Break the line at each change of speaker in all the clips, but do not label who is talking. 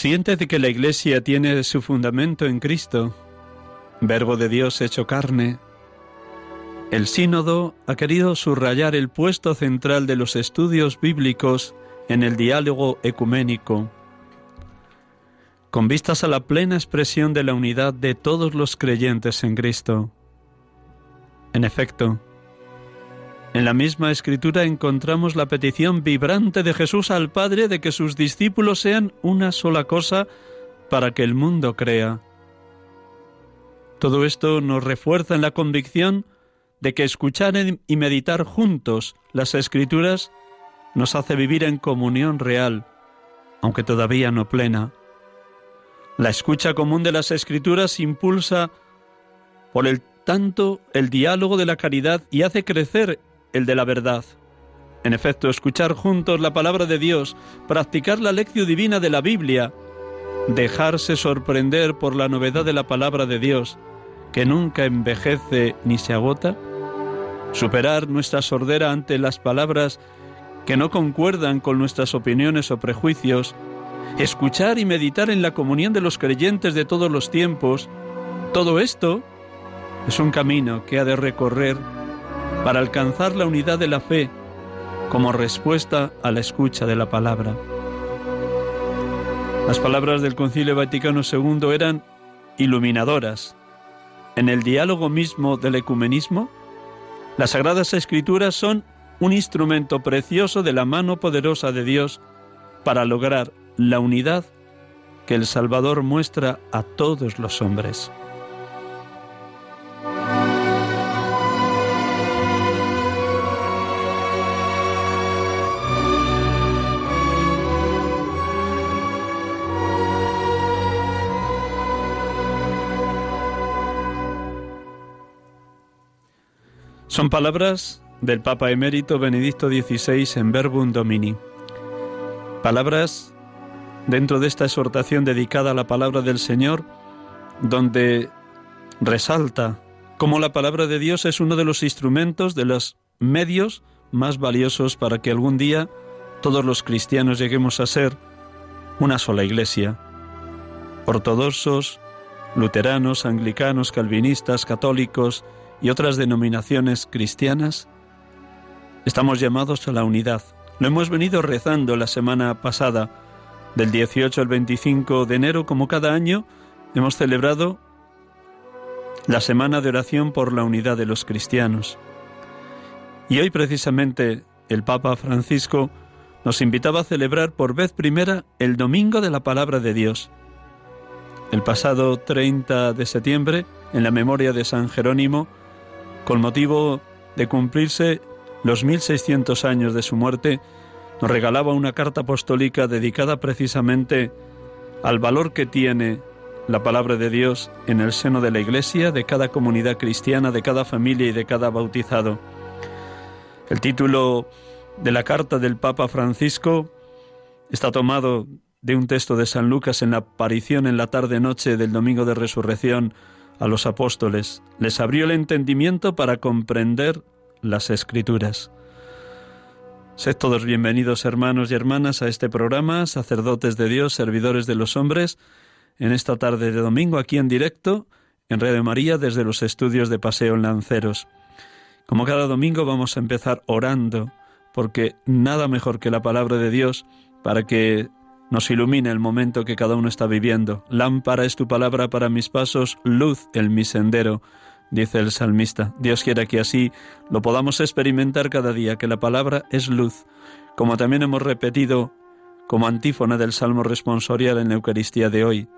Consciente de que la Iglesia tiene su fundamento en Cristo, Verbo de Dios hecho carne, el sínodo ha querido subrayar el puesto central de los estudios bíblicos en el diálogo ecuménico, con vistas a la plena expresión de la unidad de todos los creyentes en Cristo. En efecto, en la misma escritura encontramos la petición vibrante de Jesús al Padre de que sus discípulos sean una sola cosa para que el mundo crea. Todo esto nos refuerza en la convicción de que escuchar y meditar juntos las escrituras nos hace vivir en comunión real, aunque todavía no plena. La escucha común de las escrituras impulsa por el tanto el diálogo de la caridad y hace crecer el de la verdad. En efecto, escuchar juntos la palabra de Dios, practicar la lección divina de la Biblia, dejarse sorprender por la novedad de la palabra de Dios, que nunca envejece ni se agota, superar nuestra sordera ante las palabras que no concuerdan con nuestras opiniones o prejuicios, escuchar y meditar en la comunión de los creyentes de todos los tiempos, todo esto es un camino que ha de recorrer para alcanzar la unidad de la fe como respuesta a la escucha de la palabra. Las palabras del Concilio Vaticano II eran iluminadoras. En el diálogo mismo del ecumenismo, las Sagradas Escrituras son un instrumento precioso de la mano poderosa de Dios para lograr la unidad que el Salvador muestra a todos los hombres. Son palabras del Papa emérito Benedicto XVI en Verbum Domini. Palabras dentro de esta exhortación dedicada a la palabra del Señor, donde resalta cómo la palabra de Dios es uno de los instrumentos, de los medios más valiosos para que algún día todos los cristianos lleguemos a ser una sola iglesia. Ortodoxos, luteranos, anglicanos, calvinistas, católicos, y otras denominaciones cristianas, estamos llamados a la unidad. Lo hemos venido rezando la semana pasada, del 18 al 25 de enero, como cada año, hemos celebrado la semana de oración por la unidad de los cristianos. Y hoy precisamente el Papa Francisco nos invitaba a celebrar por vez primera el Domingo de la Palabra de Dios. El pasado 30 de septiembre, en la memoria de San Jerónimo, con motivo de cumplirse los 1600 años de su muerte, nos regalaba una carta apostólica dedicada precisamente al valor que tiene la palabra de Dios en el seno de la Iglesia, de cada comunidad cristiana, de cada familia y de cada bautizado. El título de la carta del Papa Francisco está tomado de un texto de San Lucas en la aparición en la tarde-noche del domingo de resurrección a los apóstoles. Les abrió el entendimiento para comprender las escrituras. Sed todos bienvenidos hermanos y hermanas a este programa, sacerdotes de Dios, servidores de los hombres, en esta tarde de domingo aquí en directo en Radio María desde los estudios de Paseo en Lanceros. Como cada domingo vamos a empezar orando, porque nada mejor que la palabra de Dios para que nos ilumine el momento que cada uno está viviendo. Lámpara es tu palabra para mis pasos, luz en mi sendero, dice el salmista. Dios quiera que así lo podamos experimentar cada día, que la palabra es luz, como también hemos repetido como antífona del Salmo responsorial en la Eucaristía de hoy.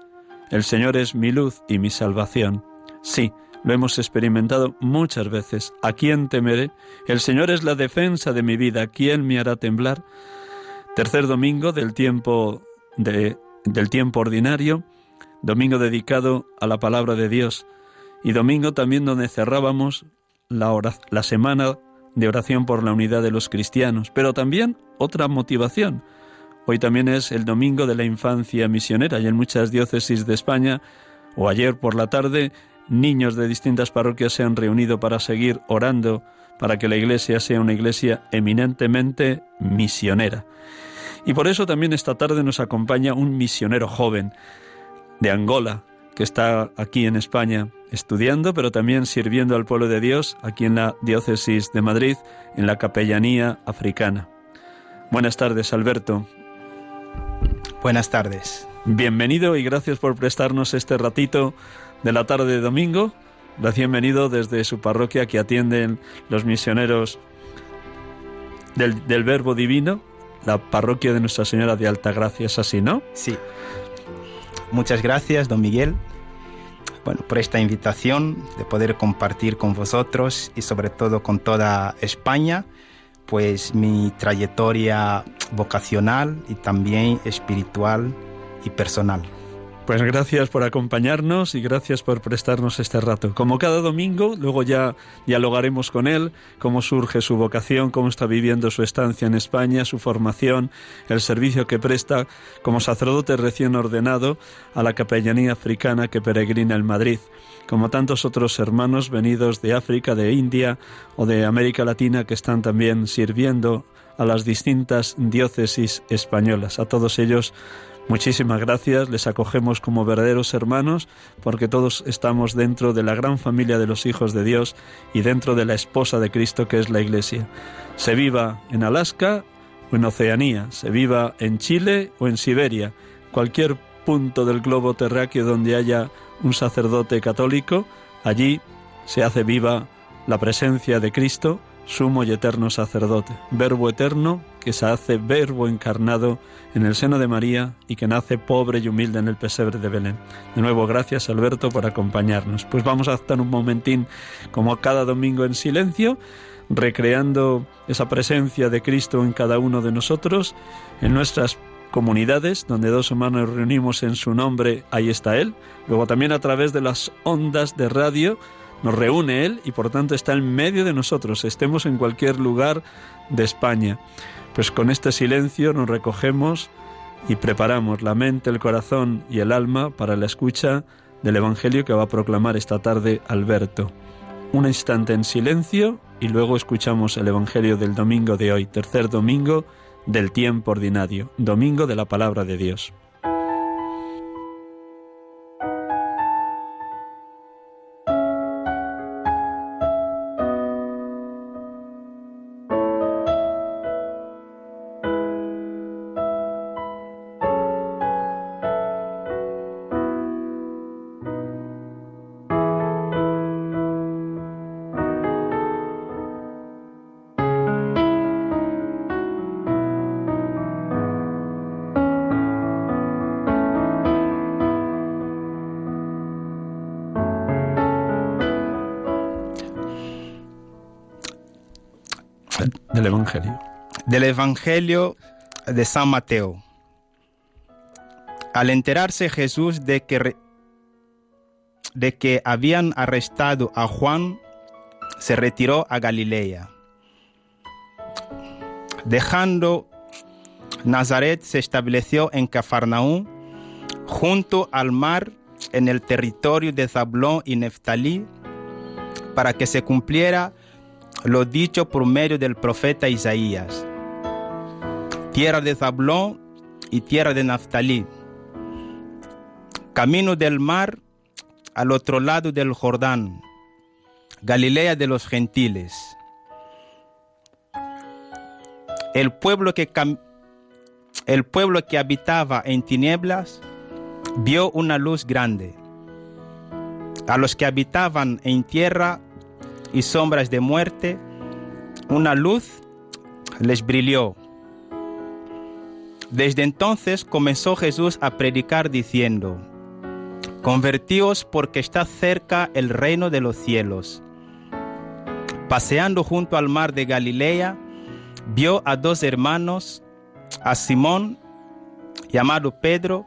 El Señor es mi luz y mi salvación. Sí, lo hemos experimentado muchas veces. ¿A quién temeré? El Señor es la defensa de mi vida. ¿Quién me hará temblar? Tercer domingo del tiempo de, del tiempo ordinario, domingo dedicado a la palabra de Dios y domingo también donde cerrábamos la, la semana de oración por la unidad de los cristianos, pero también otra motivación. Hoy también es el domingo de la infancia misionera y en muchas diócesis de España, o ayer por la tarde, niños de distintas parroquias se han reunido para seguir orando para que la iglesia sea una iglesia eminentemente misionera. Y por eso también esta tarde nos acompaña un misionero joven de Angola, que está aquí en España estudiando, pero también sirviendo al pueblo de Dios aquí en la diócesis de Madrid, en la capellanía africana. Buenas tardes, Alberto.
Buenas tardes.
Bienvenido y gracias por prestarnos este ratito de la tarde de domingo. Bienvenido desde su parroquia que atienden los misioneros del, del Verbo Divino, la parroquia de Nuestra Señora de Altagracia, ¿es así, no?
Sí. Muchas gracias, don Miguel, bueno, por esta invitación de poder compartir con vosotros y sobre todo con toda España, pues mi trayectoria vocacional y también espiritual y personal.
Pues gracias por acompañarnos y gracias por prestarnos este rato. Como cada domingo, luego ya dialogaremos con él, cómo surge su vocación, cómo está viviendo su estancia en España, su formación, el servicio que presta como sacerdote recién ordenado a la capellanía africana que peregrina en Madrid, como tantos otros hermanos venidos de África, de India o de América Latina que están también sirviendo a las distintas diócesis españolas. A todos ellos Muchísimas gracias, les acogemos como verdaderos hermanos porque todos estamos dentro de la gran familia de los hijos de Dios y dentro de la esposa de Cristo que es la Iglesia. Se viva en Alaska o en Oceanía, se viva en Chile o en Siberia, cualquier punto del globo terráqueo donde haya un sacerdote católico, allí se hace viva la presencia de Cristo, sumo y eterno sacerdote, verbo eterno que se hace verbo encarnado en el seno de María y que nace pobre y humilde en el pesebre de Belén. De nuevo, gracias Alberto por acompañarnos. Pues vamos a estar un momentín como cada domingo en silencio, recreando esa presencia de Cristo en cada uno de nosotros, en nuestras comunidades donde dos hermanos reunimos en su nombre, ahí está Él. Luego también a través de las ondas de radio nos reúne Él y por tanto está en medio de nosotros, estemos en cualquier lugar de España. Pues con este silencio nos recogemos y preparamos la mente, el corazón y el alma para la escucha del Evangelio que va a proclamar esta tarde Alberto. Un instante en silencio y luego escuchamos el Evangelio del domingo de hoy, tercer domingo del tiempo ordinario, domingo de la palabra de Dios. Del Evangelio
de San Mateo. Al enterarse Jesús de que, de que habían arrestado a Juan, se retiró a Galilea, dejando Nazaret se estableció en Cafarnaúm, junto al mar, en el territorio de Zablón y Neftalí, para que se cumpliera lo dicho por medio del profeta Isaías. Tierra de Zablón y tierra de Neftalí, camino del mar al otro lado del Jordán, Galilea de los gentiles. El pueblo que, el pueblo que habitaba en tinieblas vio una luz grande. A los que habitaban en tierra y sombras de muerte, una luz les brilló. Desde entonces comenzó Jesús a predicar diciendo, Convertíos porque está cerca el reino de los cielos. Paseando junto al mar de Galilea, vio a dos hermanos, a Simón, llamado Pedro,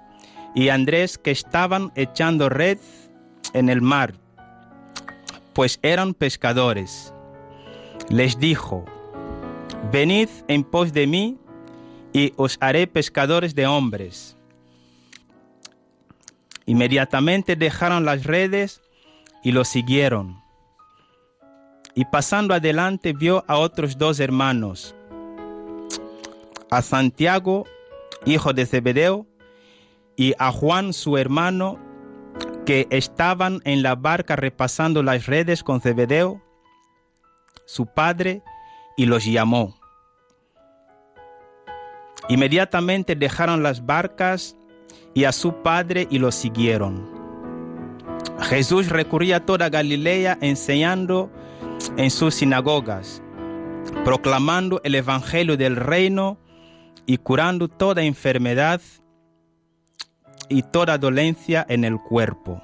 y Andrés que estaban echando red en el mar, pues eran pescadores. Les dijo, venid en pos de mí y os haré pescadores de hombres. Inmediatamente dejaron las redes y lo siguieron. Y pasando adelante vio a otros dos hermanos, a Santiago, hijo de Zebedeo, y a Juan su hermano, que estaban en la barca repasando las redes con Zebedeo, su padre, y los llamó. Inmediatamente dejaron las barcas y a su padre y los siguieron. Jesús recurría toda Galilea enseñando en sus sinagogas, proclamando el Evangelio del reino y curando toda enfermedad y toda dolencia en el cuerpo.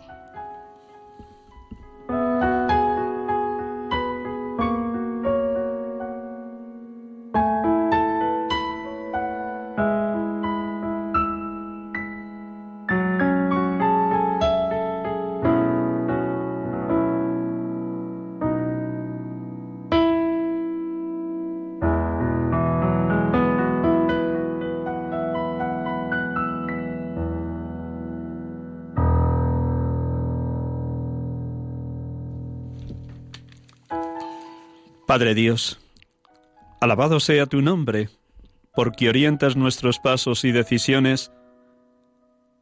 Padre Dios, alabado sea tu nombre, porque orientas nuestros pasos y decisiones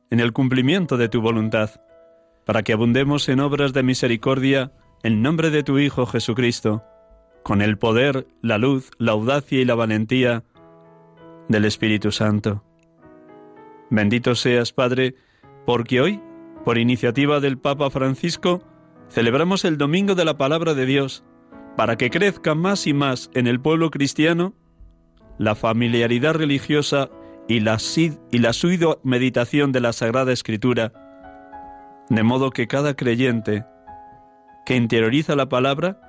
en el cumplimiento de tu voluntad, para que abundemos en obras de misericordia en nombre de tu Hijo Jesucristo, con el poder, la luz, la audacia y la valentía del Espíritu Santo. Bendito seas, Padre, porque hoy, por iniciativa del Papa Francisco, celebramos el Domingo de la Palabra de Dios, para que crezca más y más en el pueblo cristiano la familiaridad religiosa y la, y la meditación de la Sagrada Escritura, de modo que cada creyente que interioriza la palabra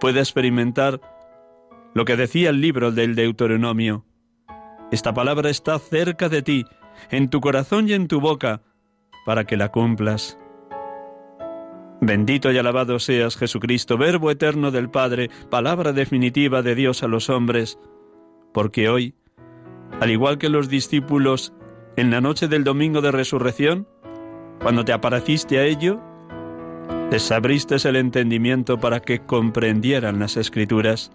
pueda experimentar lo que decía el libro del Deuteronomio. Esta palabra está cerca de ti, en tu corazón y en tu boca, para que la cumplas. Bendito y alabado seas Jesucristo, Verbo eterno del Padre, palabra definitiva de Dios a los hombres, porque hoy, al igual que los discípulos en la noche del domingo de resurrección, cuando te apareciste a ello, les abriste el entendimiento para que comprendieran las escrituras,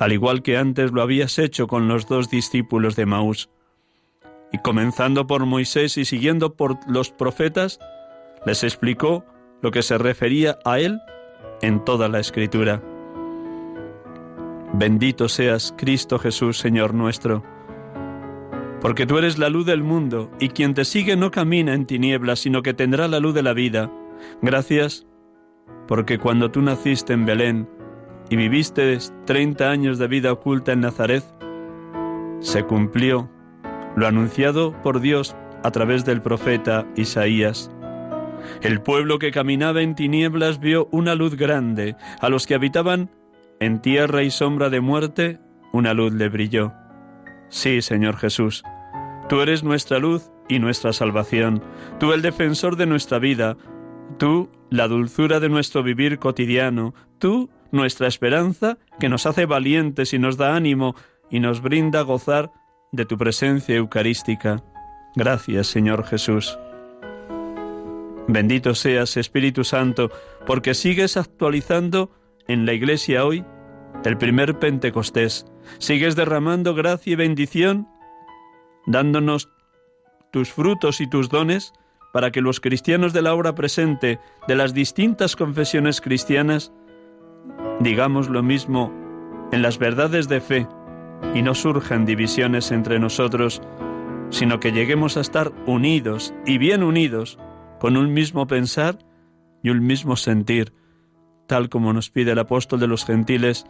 al igual que antes lo habías hecho con los dos discípulos de Maús. Y comenzando por Moisés y siguiendo por los profetas, les explicó lo que se refería a Él en toda la Escritura. Bendito seas, Cristo Jesús, Señor nuestro, porque tú eres la luz del mundo, y quien te sigue no camina en tinieblas, sino que tendrá la luz de la vida. Gracias, porque cuando tú naciste en Belén y viviste treinta años de vida oculta en Nazaret, se cumplió lo anunciado por Dios a través del profeta Isaías. El pueblo que caminaba en tinieblas vio una luz grande. A los que habitaban en tierra y sombra de muerte, una luz le brilló. Sí, Señor Jesús, tú eres nuestra luz y nuestra salvación, tú el defensor de nuestra vida, tú la dulzura de nuestro vivir cotidiano, tú nuestra esperanza que nos hace valientes y nos da ánimo y nos brinda gozar de tu presencia eucarística. Gracias, Señor Jesús. Bendito seas, Espíritu Santo, porque sigues actualizando en la Iglesia hoy el primer Pentecostés. Sigues derramando gracia y bendición, dándonos tus frutos y tus dones para que los cristianos de la hora presente de las distintas confesiones cristianas digamos lo mismo en las verdades de fe y no surjan divisiones entre nosotros, sino que lleguemos a estar unidos y bien unidos con un mismo pensar y un mismo sentir, tal como nos pide el apóstol de los gentiles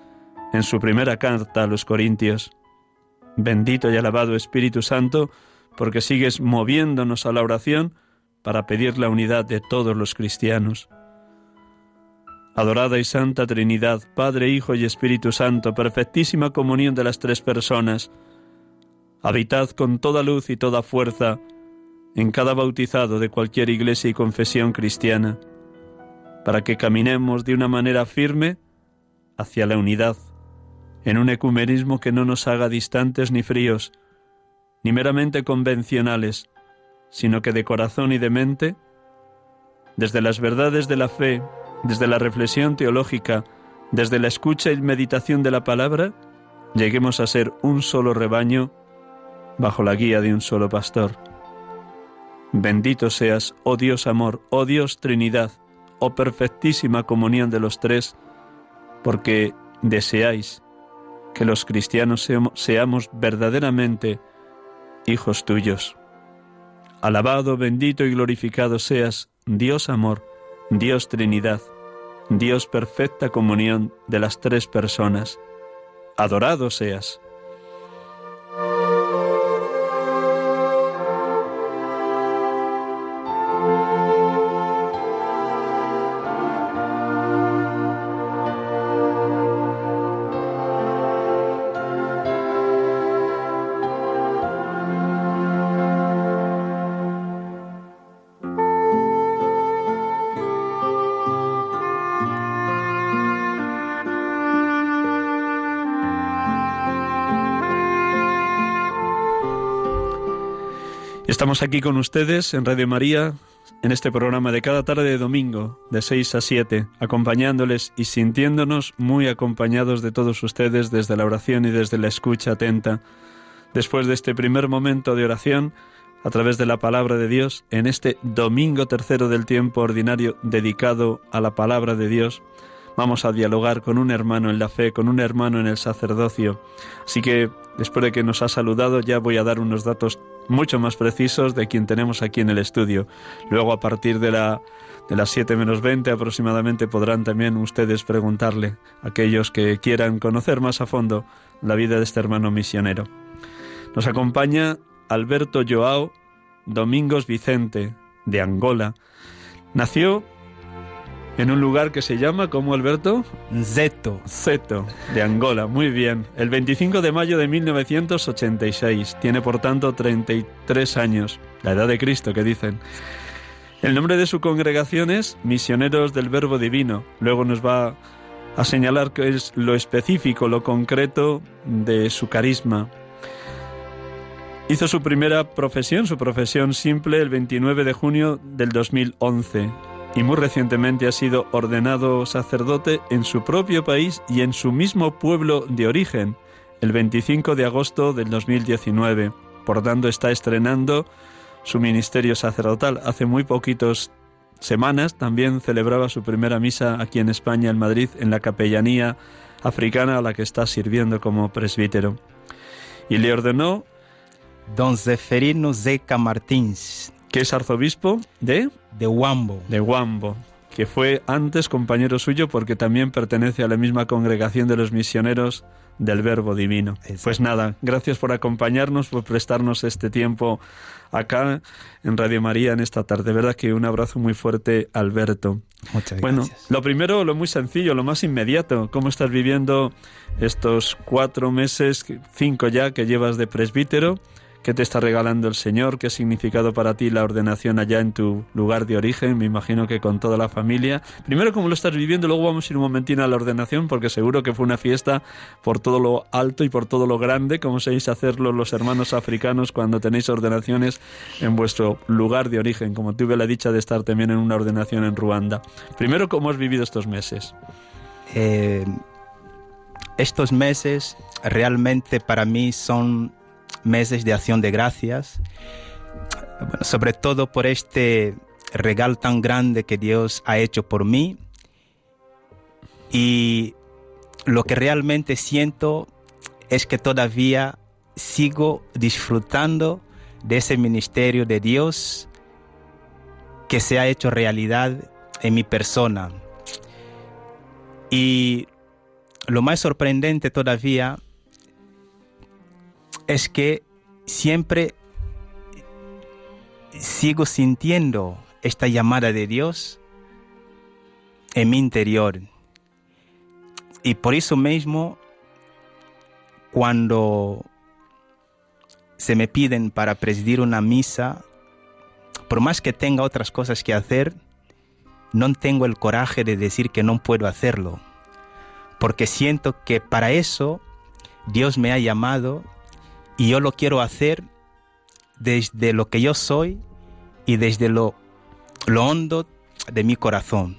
en su primera carta a los Corintios. Bendito y alabado Espíritu Santo, porque sigues moviéndonos a la oración para pedir la unidad de todos los cristianos. Adorada y Santa Trinidad, Padre, Hijo y Espíritu Santo, perfectísima comunión de las tres personas, habitad con toda luz y toda fuerza en cada bautizado de cualquier iglesia y confesión cristiana, para que caminemos de una manera firme hacia la unidad, en un ecumenismo que no nos haga distantes ni fríos, ni meramente convencionales, sino que de corazón y de mente, desde las verdades de la fe, desde la reflexión teológica, desde la escucha y meditación de la palabra, lleguemos a ser un solo rebaño bajo la guía de un solo pastor. Bendito seas, oh Dios amor, oh Dios Trinidad, oh perfectísima comunión de los tres, porque deseáis que los cristianos seamos verdaderamente hijos tuyos. Alabado, bendito y glorificado seas, Dios amor, Dios Trinidad, Dios perfecta comunión de las tres personas. Adorado seas. Estamos aquí con ustedes en Radio María, en este programa de cada tarde de domingo, de 6 a 7, acompañándoles y sintiéndonos muy acompañados de todos ustedes desde la oración y desde la escucha atenta. Después de este primer momento de oración, a través de la palabra de Dios, en este domingo tercero del tiempo ordinario dedicado a la palabra de Dios, vamos a dialogar con un hermano en la fe, con un hermano en el sacerdocio. Así que, después de que nos ha saludado, ya voy a dar unos datos mucho más precisos de quien tenemos aquí en el estudio. Luego, a partir de, la, de las 7 menos 20 aproximadamente, podrán también ustedes preguntarle aquellos que quieran conocer más a fondo la vida de este hermano misionero. Nos acompaña Alberto Joao Domingos Vicente, de Angola. Nació en un lugar que se llama, ¿cómo Alberto?
Zeto.
Zeto, de Angola, muy bien. El 25 de mayo de 1986. Tiene por tanto 33 años, la edad de Cristo que dicen. El nombre de su congregación es Misioneros del Verbo Divino. Luego nos va a señalar que es lo específico, lo concreto de su carisma. Hizo su primera profesión, su profesión simple, el 29 de junio del 2011 y muy recientemente ha sido ordenado sacerdote en su propio país y en su mismo pueblo de origen, el 25 de agosto del 2019. Por tanto, está estrenando su ministerio sacerdotal. Hace muy poquitos semanas también celebraba su primera misa aquí en España, en Madrid, en la capellanía africana a la que está sirviendo como presbítero. Y le ordenó
Don Zeferino Zeca Martins,
que es arzobispo de
de Huambo.
De Huambo, que fue antes compañero suyo porque también pertenece a la misma congregación de los misioneros del Verbo Divino. Pues nada, gracias por acompañarnos, por prestarnos este tiempo acá en Radio María en esta tarde. De verdad que un abrazo muy fuerte, Alberto.
Muchas
bueno, lo primero, lo muy sencillo, lo más inmediato, ¿cómo estás viviendo estos cuatro meses, cinco ya que llevas de presbítero? ¿Qué te está regalando el Señor? ¿Qué ha significado para ti la ordenación allá en tu lugar de origen? Me imagino que con toda la familia. Primero, ¿cómo lo estás viviendo? Luego vamos a ir un momentino a la ordenación, porque seguro que fue una fiesta por todo lo alto y por todo lo grande, como sabéis hacerlo los hermanos africanos cuando tenéis ordenaciones en vuestro lugar de origen, como tuve la dicha de estar también en una ordenación en Ruanda. Primero, ¿cómo has vivido estos meses?
Eh, estos meses realmente para mí son meses de acción de gracias, sobre todo por este regalo tan grande que Dios ha hecho por mí. Y lo que realmente siento es que todavía sigo disfrutando de ese ministerio de Dios que se ha hecho realidad en mi persona. Y lo más sorprendente todavía es que siempre sigo sintiendo esta llamada de Dios en mi interior. Y por eso mismo, cuando se me piden para presidir una misa, por más que tenga otras cosas que hacer, no tengo el coraje de decir que no puedo hacerlo, porque siento que para eso Dios me ha llamado y yo lo quiero hacer desde lo que yo soy y desde lo, lo hondo de mi corazón.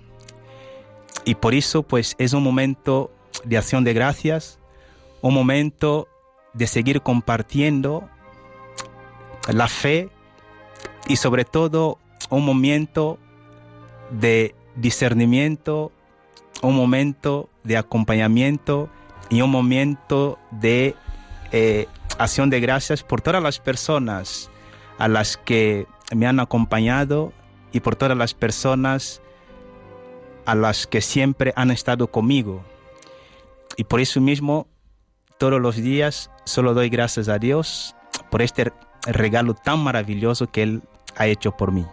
Y por eso pues es un momento de acción de gracias, un momento de seguir compartiendo la fe y sobre todo un momento de discernimiento, un momento de acompañamiento y un momento de eh, acción de gracias por todas las personas a las que me han acompañado y por todas las personas a las que siempre han estado conmigo. Y por eso mismo, todos los días solo doy gracias a Dios por este regalo tan maravilloso que Él ha hecho por mí.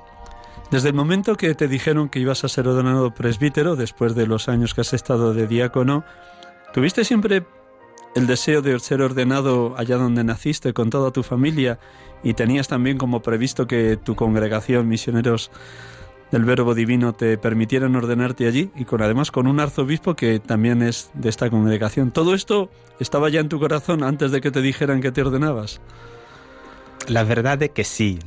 Desde el momento que te dijeron que ibas a ser ordenado presbítero, después de los años que has estado de diácono, ¿tuviste siempre el deseo de ser ordenado allá donde naciste con toda tu familia y tenías también como previsto que tu congregación, misioneros del Verbo Divino, te permitieran ordenarte allí y con además con un arzobispo que también es de esta congregación. ¿Todo esto estaba ya en tu corazón antes de que te dijeran que te ordenabas?
La verdad es que sí,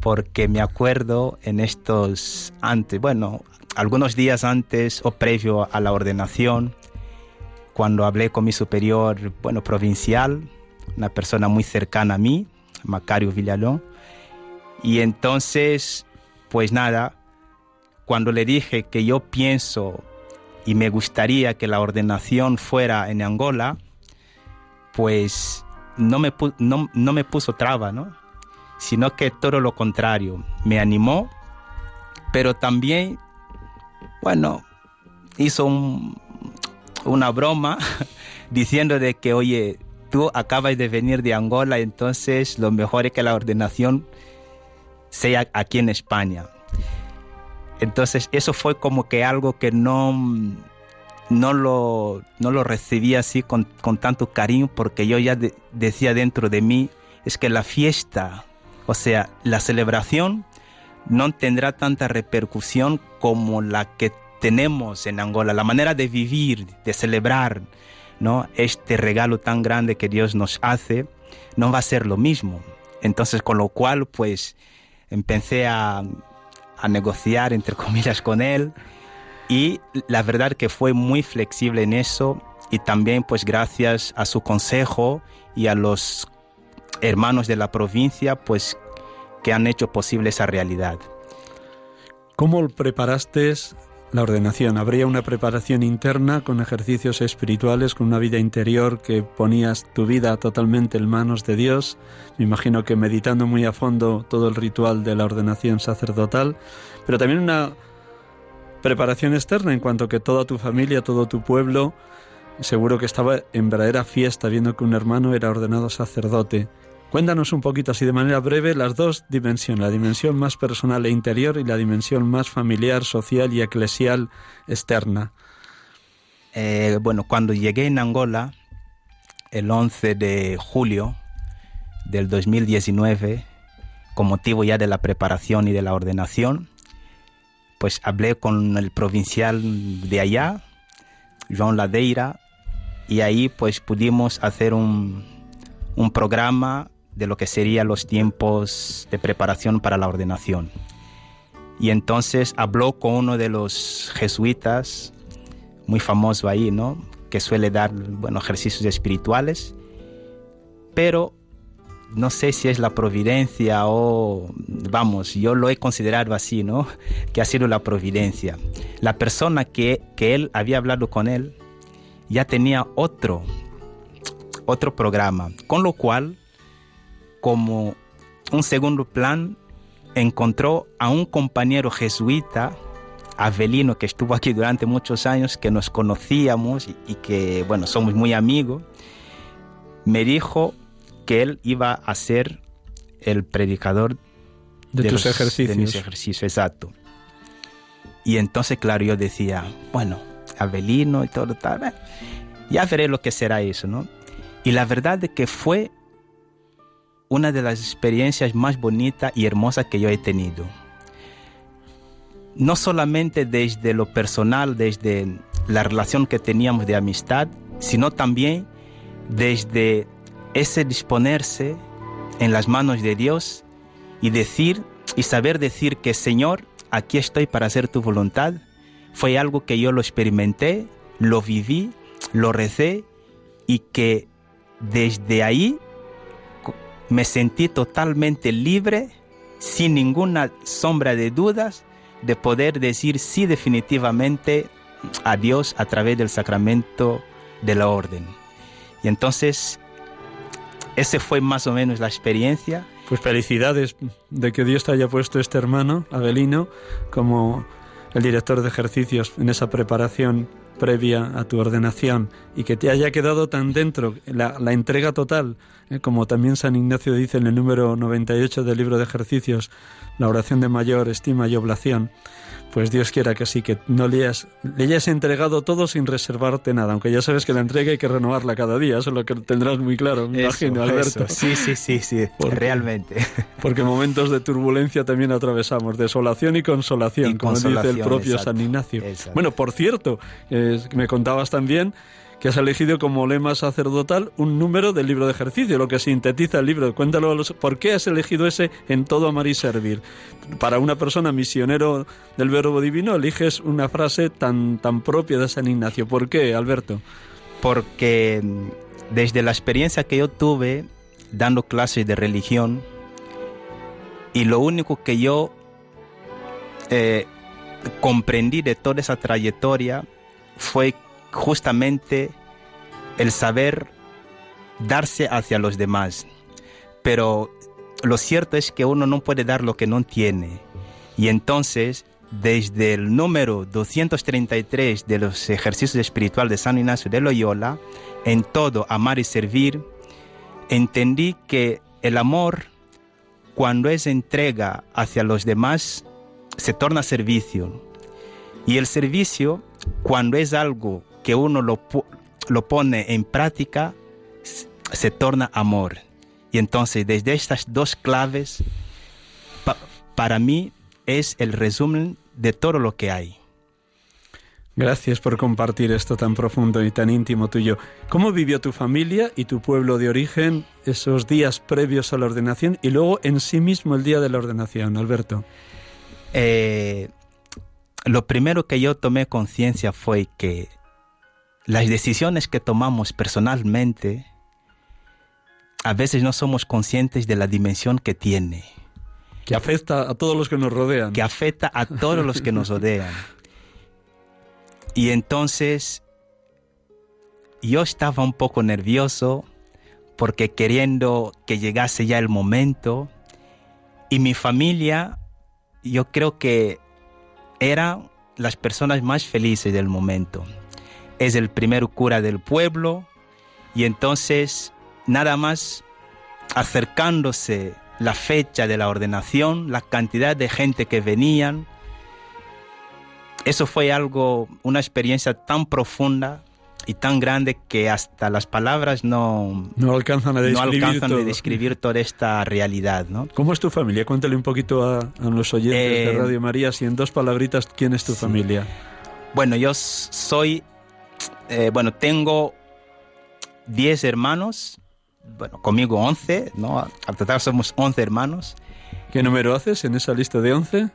porque me acuerdo en estos antes, bueno, algunos días antes o previo a la ordenación, cuando hablé con mi superior, bueno, provincial, una persona muy cercana a mí, Macario Villalón, y entonces, pues nada, cuando le dije que yo pienso y me gustaría que la ordenación fuera en Angola, pues no me, no, no me puso traba, ¿no? Sino que todo lo contrario, me animó, pero también, bueno, hizo un, una broma diciendo de que, oye, tú acabas de venir de Angola, entonces lo mejor es que la ordenación sea aquí en España. Entonces eso fue como que algo que no, no, lo, no lo recibí así con, con tanto cariño porque yo ya decía dentro de mí, es que la fiesta, o sea, la celebración no tendrá tanta repercusión como la que tenemos en Angola, la manera de vivir, de celebrar, ¿no? Este regalo tan grande que Dios nos hace, no va a ser lo mismo. Entonces, con lo cual, pues, empecé a, a negociar, entre comillas, con él y la verdad que fue muy flexible en eso y también, pues, gracias a su consejo y a los hermanos de la provincia, pues, que han hecho posible esa realidad.
¿Cómo preparaste la ordenación. Habría una preparación interna con ejercicios espirituales, con una vida interior que ponías tu vida totalmente en manos de Dios. Me imagino que meditando muy a fondo todo el ritual de la ordenación sacerdotal, pero también una preparación externa en cuanto que toda tu familia, todo tu pueblo, seguro que estaba en verdadera fiesta viendo que un hermano era ordenado sacerdote. Cuéntanos un poquito así de manera breve las dos dimensiones, la dimensión más personal e interior y la dimensión más familiar, social y eclesial externa.
Eh, bueno, cuando llegué en Angola, el 11 de julio del 2019, con motivo ya de la preparación y de la ordenación, pues hablé con el provincial de allá, Joan Ladeira, y ahí pues pudimos hacer un, un programa de lo que serían los tiempos de preparación para la ordenación. Y entonces habló con uno de los jesuitas, muy famoso ahí, ¿no? Que suele dar, bueno, ejercicios espirituales, pero no sé si es la providencia o, vamos, yo lo he considerado así, ¿no? Que ha sido la providencia. La persona que, que él había hablado con él ya tenía otro, otro programa, con lo cual, como un segundo plan, encontró a un compañero jesuita, Avelino, que estuvo aquí durante muchos años, que nos conocíamos y, que, bueno, somos muy amigos, me dijo que él iba a ser el predicador
de, tus ejercicios.
De mis ejercicios, exacto. Y entonces, claro, yo decía, bueno, Avelino y todo tal, eh, ya veré lo que será eso, ¿no? Y la verdad es que fue una de las experiencias más bonitas y hermosas que yo he tenido. No solamente desde lo personal, desde la relación que teníamos de amistad, sino también desde ese disponerse en las manos de Dios y decir y saber decir que Señor, aquí estoy para hacer tu voluntad, fue algo que yo lo experimenté, lo viví, lo recé y que desde ahí me sentí totalmente libre, sin ninguna sombra de dudas, de poder decir sí definitivamente a Dios a través del sacramento de la orden. Y entonces, esa fue más o menos la experiencia.
Pues felicidades de que Dios te haya puesto este hermano, Abelino, como el director de ejercicios en esa preparación previa a tu ordenación y que te haya quedado tan dentro la, entrega total, eh, como también San Ignacio dice en el número 98 del libro de ejercicios, la oración de mayor estima y oblación, pues Dios quiera que sí, que no le hayas, le hayas entregado todo sin reservarte nada, aunque ya sabes que la entrega hay que renovarla cada día, eso es lo que tendrás muy claro, me imagino, Alberto.
Sí, sí, sí, sí, realmente.
Porque momentos de turbulencia también atravesamos, desolación y consolación, como dice el propio San Ignacio. Bueno, por cierto, me contabas también que has elegido como lema sacerdotal un número del libro de ejercicio, lo que sintetiza el libro. Cuéntalo, ¿por qué has elegido ese en todo amar y servir? Para una persona misionero del verbo divino, eliges una frase tan, tan propia de San Ignacio. ¿Por qué, Alberto?
Porque mm, desde la experiencia que yo tuve dando clases de religión, y lo único que yo eh, comprendí de toda esa trayectoria fue justamente el saber darse hacia los demás. Pero lo cierto es que uno no puede dar lo que no tiene. Y entonces, desde el número 233 de los ejercicios espirituales de San Ignacio de Loyola, en todo amar y servir, entendí que el amor, cuando es entrega hacia los demás, se torna servicio. Y el servicio, cuando es algo que uno lo, lo pone en práctica, se torna amor. Y entonces desde estas dos claves, para mí es el resumen de todo lo que hay.
Gracias por compartir esto tan profundo y tan íntimo tuyo. ¿Cómo vivió tu familia y tu pueblo de origen esos días previos a la ordenación y luego en sí mismo el día de la ordenación, Alberto?
Eh, lo primero que yo tomé conciencia fue que las decisiones que tomamos personalmente a veces no somos conscientes de la dimensión que tiene.
Que afecta a todos los que nos rodean.
Que afecta a todos los que nos rodean. Y entonces yo estaba un poco nervioso porque queriendo que llegase ya el momento y mi familia yo creo que eran las personas más felices del momento es el primer cura del pueblo y entonces nada más acercándose la fecha de la ordenación, la cantidad de gente que venían, eso fue algo, una experiencia tan profunda y tan grande que hasta las palabras no,
no alcanzan a describir,
no alcanzan
todo.
a describir toda esta realidad. ¿no?
¿Cómo es tu familia? Cuéntale un poquito a, a los oyentes de
Eh,
Radio María, si en dos palabritas, ¿quién es tu
sí.
familia?
Bueno, yo soy, eh, bueno, tengo 10 hermanos, bueno, conmigo 11, ¿no? Al total somos 11 hermanos.
¿Qué número haces en esa lista de 11?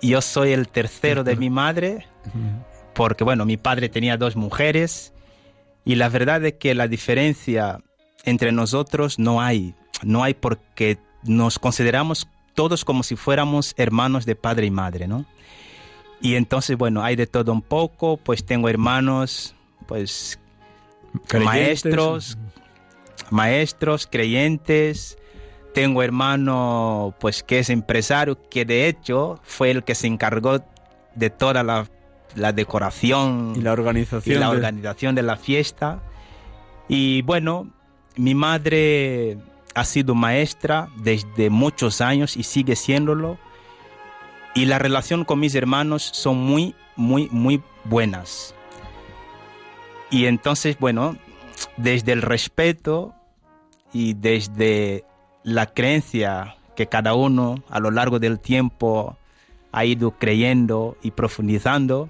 Y yo soy el tercero de mi madre, porque bueno, mi padre tenía dos mujeres y la verdad es que la diferencia entre nosotros no hay, no hay porque nos consideramos todos como si fuéramos hermanos de padre y madre, ¿no? Y entonces, bueno, hay de todo un poco, pues tengo hermanos, pues
Creyentes.
maestros, maestros, creyentes. Tengo hermano, pues que es empresario, que de hecho fue el que se encargó de toda la, la decoración
Y la
y
organización.
la
de-
organización de la fiesta. Y bueno, mi madre ha sido maestra desde muchos años y sigue siéndolo. Y la relación con mis hermanos son muy, muy, muy buenas. Y entonces, bueno, desde el respeto y desde la creencia que cada uno a lo largo del tiempo ha ido creyendo y profundizando,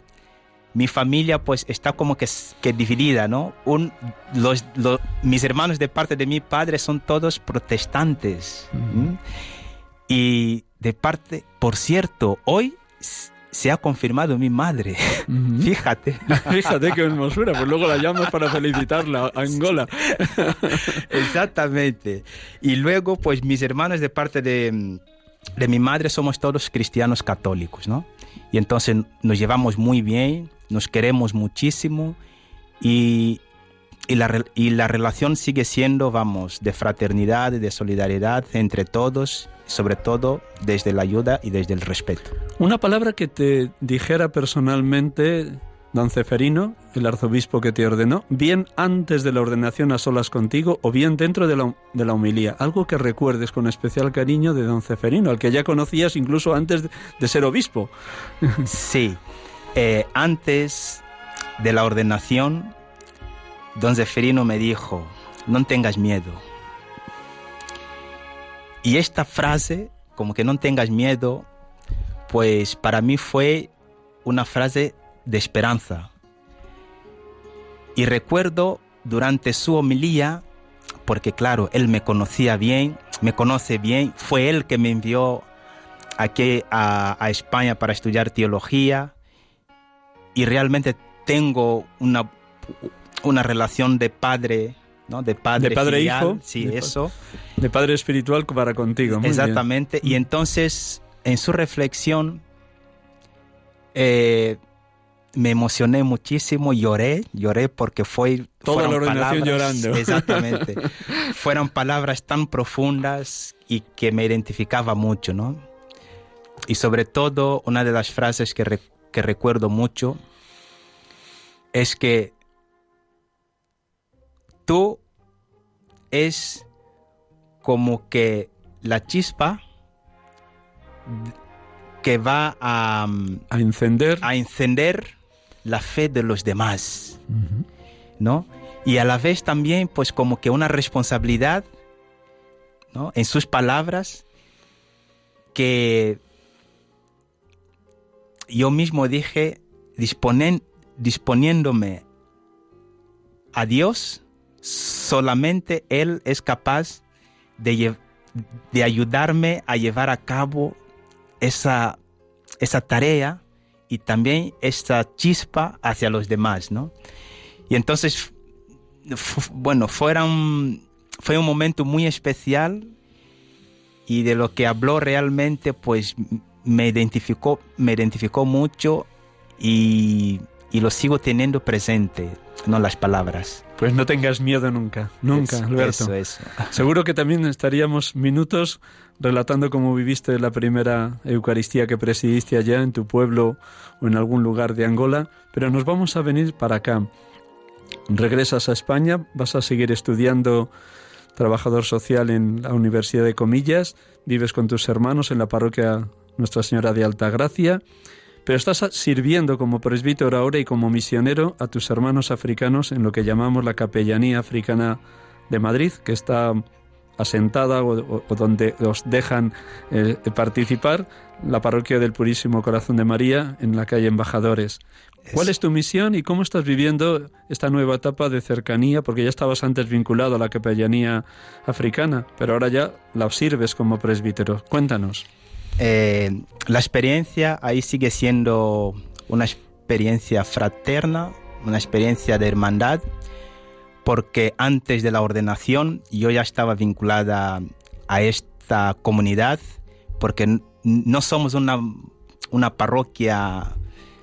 mi familia pues está como que, que dividida, ¿no? Un, los, los- mis hermanos de parte de mi padre son todos protestantes. Y de parte, por cierto, hoy se ha confirmado mi madre.
Ujú.
Fíjate.
Fíjate qué hermosura, pues luego la llamas para felicitarla Angola.
Exactamente. Y luego, pues mis hermanos de parte de, de mi madre somos todos cristianos católicos, ¿no? Y entonces nos llevamos muy bien, nos queremos muchísimo y, y, la, y la relación sigue siendo, vamos, de fraternidad, de solidaridad entre todos, sobre todo desde la ayuda y desde el respeto.
Una palabra que te dijera personalmente don Ceferino, el arzobispo que te ordenó, bien antes de la ordenación a solas contigo o bien dentro de la, de la humilía. Algo que recuerdes con especial cariño de don Ceferino, al que ya conocías incluso antes de, de ser obispo.
Sí, eh, antes de la ordenación, don Zeferino me dijo, no tengas miedo. Y esta frase, como que no tengas miedo, pues para mí fue una frase de esperanza. Y recuerdo durante su homilía, porque claro, él me conocía bien, me conoce bien, fue él que me envió aquí a, a España para estudiar teología y realmente tengo una, una relación de padre, ¿no? De padre,
De padre e
filial,
hijo.
Sí,
De pa-
eso.
De padre espiritual para contigo. muy bien.
Exactamente. Y entonces, en su reflexión, eh, me emocioné muchísimo, lloré, lloré porque fue...
Toda la ordenación
palabras-
llorando.
Exactamente. Fueron palabras tan profundas y que me identificaba mucho, ¿no? Y sobre todo, una de las frases que, re- que recuerdo mucho es que tú es como que la chispa que va a, mm,
A encender.
a encender la fe de los demás, ¿no? Y a la vez también, pues como que una responsabilidad, ¿no? En sus palabras, que yo mismo dije, disponen, disponiéndome a Dios, solamente Él es capaz de, de ayudarme a llevar a cabo esa, esa tarea y también esa chispa hacia los demás, ¿no? Y entonces, bueno, fueron, fue un momento muy especial y de lo que habló realmente, pues me identificó, me identificó mucho y, y lo sigo teniendo presente, no las palabras.
Pues no tengas miedo nunca, nunca,
Eso,
Alberto.
Eso, eso.
Seguro que también estaríamos minutos relatando cómo viviste la primera Eucaristía que presidiste allá en tu pueblo o en algún lugar de Angola, pero nos vamos a venir para acá. Regresas a España, vas a seguir estudiando trabajador social en la Universidad de Comillas, vives con tus hermanos en la parroquia Nuestra Señora de Altagracia, pero estás sirviendo como presbítero ahora y como misionero a tus hermanos africanos en lo que llamamos la Capellanía Africana de Madrid, que está asentada o, donde os dejan eh, participar la parroquia del Purísimo Corazón de María en la calle Embajadores. ¿Cuál es tu misión y cómo estás viviendo esta nueva etapa de cercanía? Porque ya estabas antes vinculado a la capellanía africana, pero ahora ya la sirves como presbítero. Cuéntanos.
Eh, la experiencia ahí sigue siendo una experiencia fraterna, una experiencia de hermandad, porque antes de la ordenación yo ya estaba vinculada a esta comunidad, porque no somos una, una parroquia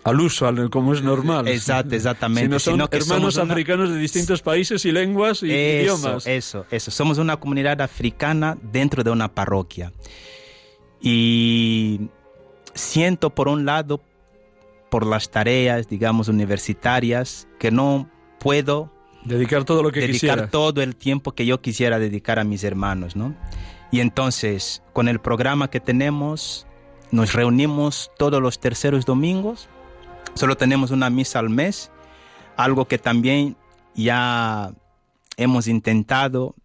al uso, como es normal.
Exacto, exactamente.
son Sino que hermanos africanos de distintos países y lenguas y idiomas.
Eso, eso. Somos una comunidad africana dentro de una parroquia. Y siento, por un lado, por las tareas, digamos, universitarias, que no puedo
dedicar todo lo que
dedicar todo el tiempo que yo quisiera dedicar a mis hermanos, ¿no? Y entonces, con el programa que tenemos, nos reunimos todos los terceros domingos Solo tenemos una misa al mes, algo que también ya hemos intentado,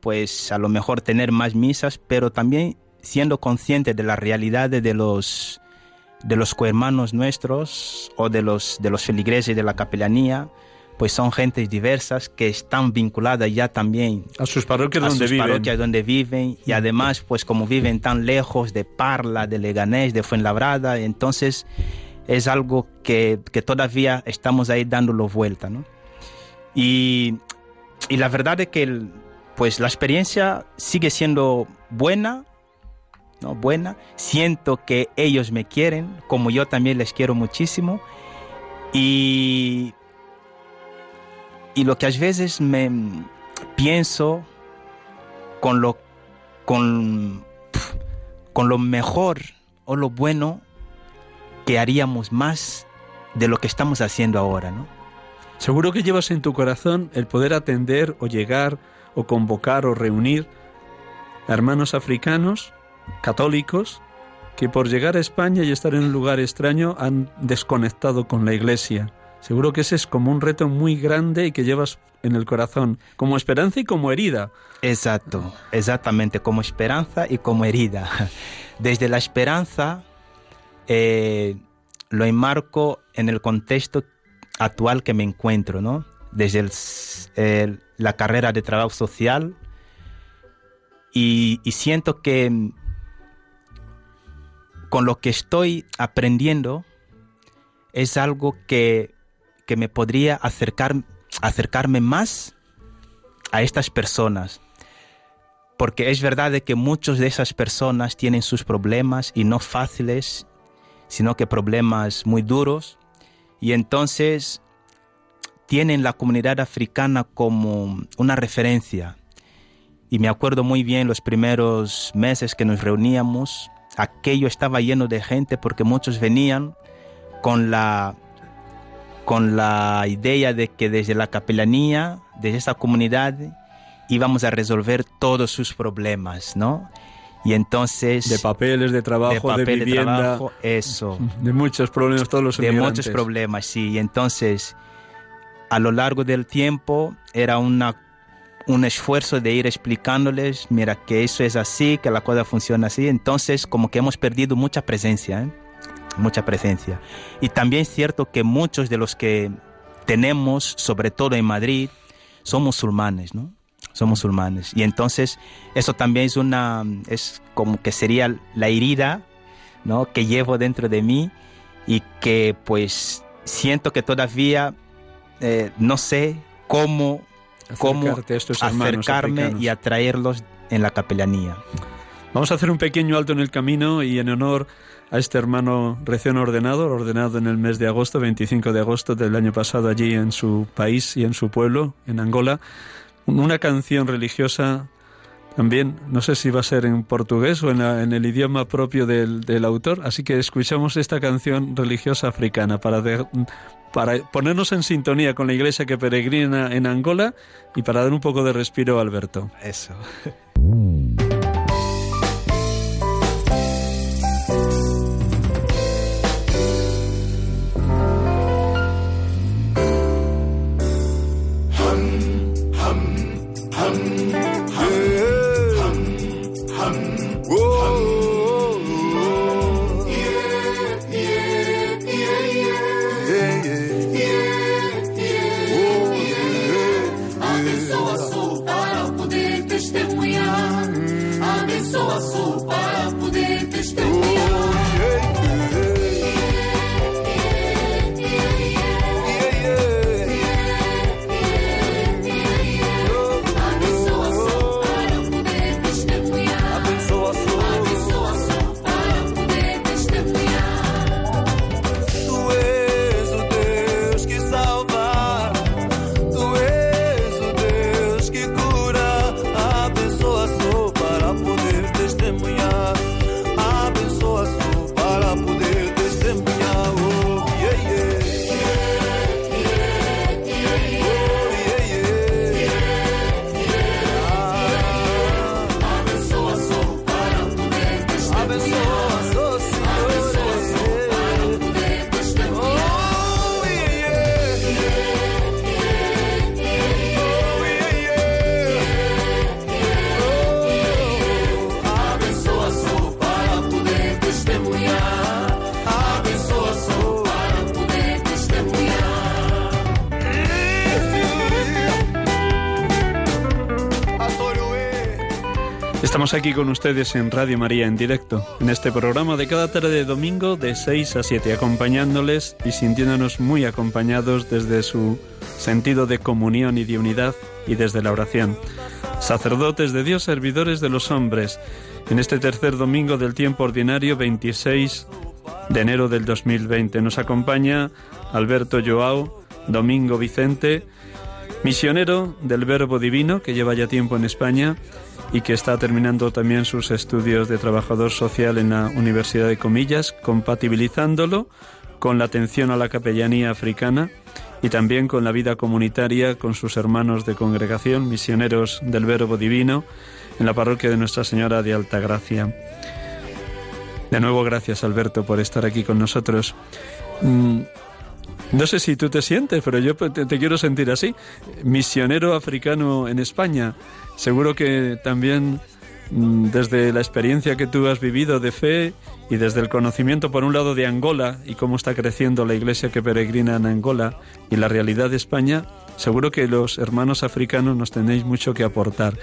pues a lo mejor tener más misas, pero también siendo conscientes de la realidad de los de los cohermanos nuestros o de los de los feligreses de la capellanía, pues son gentes diversas que están vinculadas ya también
a sus parroquias a donde sus viven.
parroquias donde viven y además pues como viven tan lejos de Parla, de Leganés, de Fuenlabrada, entonces es algo que, todavía estamos ahí dándolo vuelta, ¿no? Y, la verdad es que pues la experiencia sigue siendo buena, Buena. Siento que ellos me quieren, como yo también les quiero muchísimo. Y, y lo que a veces me pienso con lo, con, con lo mejor o lo bueno que haríamos más de lo que estamos haciendo ahora, ¿no?
Seguro que llevas en tu corazón el poder atender o llegar o convocar o reunir hermanos africanos, católicos, que por llegar a España y estar en un lugar extraño han desconectado con la Iglesia. Seguro que ese es como un reto muy grande y que llevas en el corazón, como esperanza y como herida.
Exacto, exactamente, como esperanza y como herida. Desde la esperanza eh, lo enmarco en el contexto actual que me encuentro, ¿no? Desde la carrera de trabajo social y, siento que con lo que estoy aprendiendo es algo que, que me podría acercar, acercarme más a estas personas. Porque es verdad de que muchas de esas personas tienen sus problemas y no fáciles sino que problemas muy duros. Y entonces tienen la comunidad africana como una referencia. Y me acuerdo muy bien los primeros meses que nos reuníamos, aquello estaba lleno de gente porque muchos venían con la con la idea de que desde la capelanía, desde esa comunidad, íbamos a resolver todos sus problemas, ¿no? Y entonces...
De papeles, de trabajo, de, vivienda.
eso.
De muchos problemas, todos los
De muchos problemas, sí. Y entonces, a lo largo del tiempo, era una, un esfuerzo de ir explicándoles, mira, que eso es así, que la cosa funciona así. Entonces, como que hemos perdido mucha presencia, ¿eh? Mucha presencia. Y también es cierto que muchos de los que tenemos, sobre todo en Madrid, son musulmanes, ¿no? son musulmanes. Y entonces eso también es una, es como que sería la herida, ¿no? Que llevo dentro de mí y que pues siento que todavía eh, no sé cómo, cómo acercarme y atraerlos en la capellanía.
Vamos a hacer un pequeño alto en el camino y en honor a este hermano recién ordenado, ordenado en el mes de agosto, 25 de agosto del año pasado allí en su país y en su pueblo, en Angola una canción religiosa también, no sé si va a ser en portugués o en, el idioma propio del, autor, así que escuchamos esta canción religiosa africana para, para ponernos en sintonía con la iglesia que peregrina en Angola y para dar un poco de respiro a Alberto.
Eso.
Estamos aquí con ustedes en Radio María en directo, en este programa de cada tarde de domingo de 6 a 7, acompañándoles y sintiéndonos muy acompañados desde su sentido de comunión y de unidad y desde la oración. Sacerdotes de Dios, servidores de los hombres, en este tercer domingo del tiempo ordinario 26 de enero del 2020. Nos acompaña Alberto Joao, Domingo Vicente, misionero del Verbo Divino que lleva ya tiempo en España y que está terminando también sus estudios de trabajador social en la Universidad de Comillas, compatibilizándolo con la atención a la capellanía africana y también con la vida comunitaria con sus hermanos de congregación, misioneros del Verbo Divino, en la parroquia de Nuestra Señora de Altagracia. De nuevo, gracias Alberto por estar aquí con nosotros. No sé si tú te sientes, pero yo te, te, quiero sentir así. Misionero africano en España. Seguro que también mm, desde la experiencia que tú has vivido de fe y desde el conocimiento, por un lado, de Angola y cómo está creciendo la iglesia que peregrina en Angola y la realidad de España, seguro que los hermanos africanos nos tenéis mucho que aportar.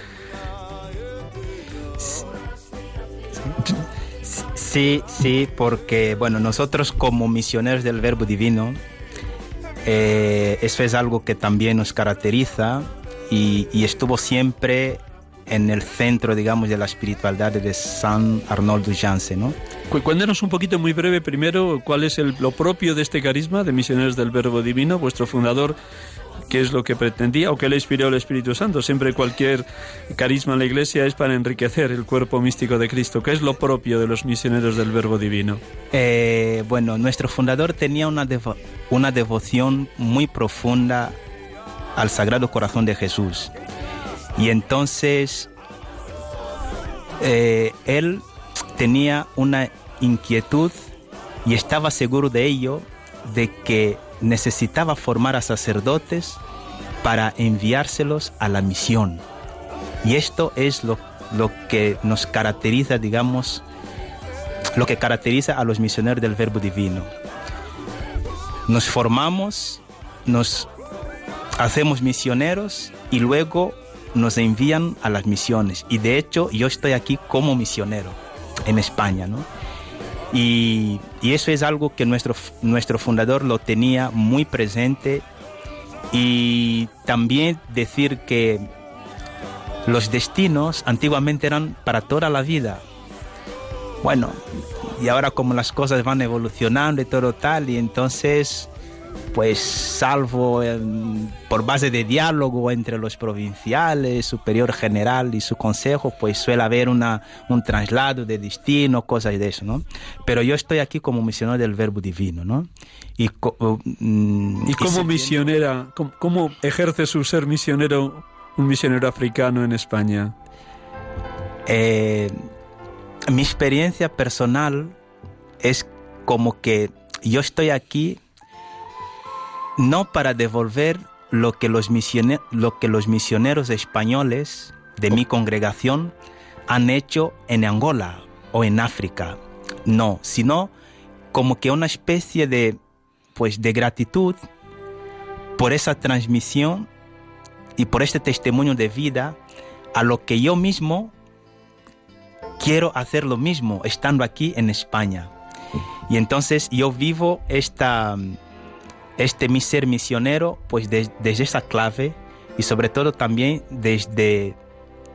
Sí, sí, porque bueno, nosotros como misioneros del Verbo Divino, eh, eso es algo que también nos caracteriza y, y, estuvo siempre en el centro, digamos, de la espiritualidad de San Arnoldo Jansen, ¿no?
Cuéntanos un poquito muy breve primero cuál es el, lo propio de este carisma de misioneros del Verbo Divino, vuestro fundador qué es lo que pretendía o qué le inspiró el Espíritu Santo. Siempre cualquier carisma en la Iglesia es para enriquecer el cuerpo místico de Cristo. ¿Qué es lo propio de los misioneros del Verbo Divino?
Eh, bueno, nuestro fundador tenía una, una devoción muy profunda al Sagrado Corazón de Jesús. Y entonces eh, él tenía una inquietud y estaba seguro de ello, de que necesitaba formar a sacerdotes para enviárselos a la misión. Y esto es lo, lo, que nos caracteriza, digamos, lo que caracteriza a los misioneros del Verbo Divino. Nos formamos, nos hacemos misioneros y luego nos envían a las misiones. Y de hecho yo estoy aquí como misionero en España, ¿no? Y, y, eso es algo que nuestro, nuestro fundador lo tenía muy presente. Y también decir que los destinos antiguamente eran para toda la vida. Bueno, y ahora como las cosas van evolucionando y todo tal, y entonces pues salvo en, por base de diálogo entre los provinciales, superior general y su consejo, pues suele haber una, un traslado de destino, cosas de eso, ¿no? Pero yo estoy aquí como misionero del Verbo Divino, ¿no?
Y, mm, ¿Y como y misionera, ¿cómo, ¿cómo ejerce su ser misionero, un misionero africano en España?
Eh, mi experiencia personal es como que yo estoy aquí no para devolver lo que los, misioneros, lo que los misioneros españoles de mi congregación han hecho en Angola o en África. No, sino como que una especie de, pues, de gratitud por esa transmisión y por este testimonio de vida a lo que yo mismo quiero hacer lo mismo estando aquí en España. Y entonces yo vivo esta, este mi ser misionero pues desde esa clave y sobre todo también desde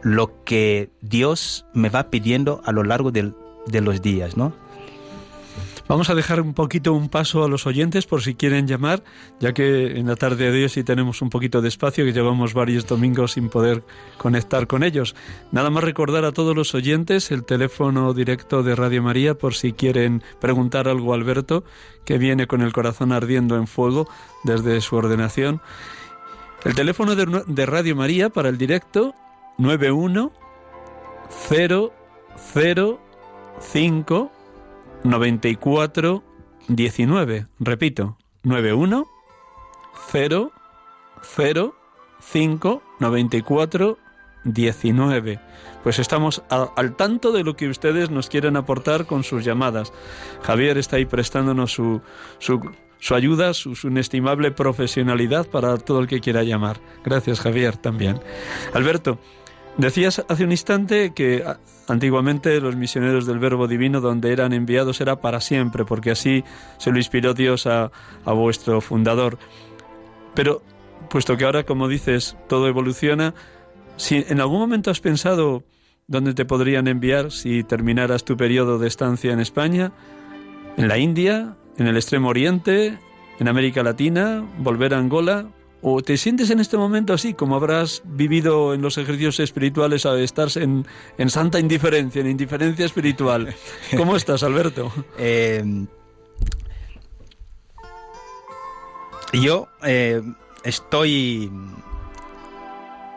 lo que Dios me va pidiendo a lo largo de los días, ¿no?
Vamos a dejar un poquito un paso a los oyentes por si quieren llamar, ya que en la tarde de hoy sí tenemos un poquito de espacio, que llevamos varios domingos sin poder conectar con ellos. Nada más recordar a todos los oyentes el teléfono directo de Radio María por si quieren preguntar algo a Alberto, que viene con el corazón ardiendo en fuego desde su ordenación. El teléfono de, Radio María para el directo 91 005 94 19. Repito, 91 0 0 5 94 19. Pues estamos al tanto de lo que ustedes nos quieren aportar con sus llamadas. Javier está ahí prestándonos su, su, su ayuda, su, su, inestimable profesionalidad para todo el que quiera llamar. Gracias, Javier, también. Alberto, decías hace un instante que Antiguamente los misioneros del Verbo Divino donde eran enviados era para siempre, porque así se lo inspiró Dios a, vuestro fundador. Pero, puesto que ahora, como dices, todo evoluciona, si en algún momento has pensado dónde te podrían enviar si terminaras tu periodo de estancia en España, en la India, en el Extremo Oriente, en América Latina, volver a Angola, ¿O te sientes en este momento así, como habrás vivido en los ejercicios espirituales, a estar en, santa indiferencia, en indiferencia espiritual? ¿Cómo estás, Alberto?
Eh, yo eh, estoy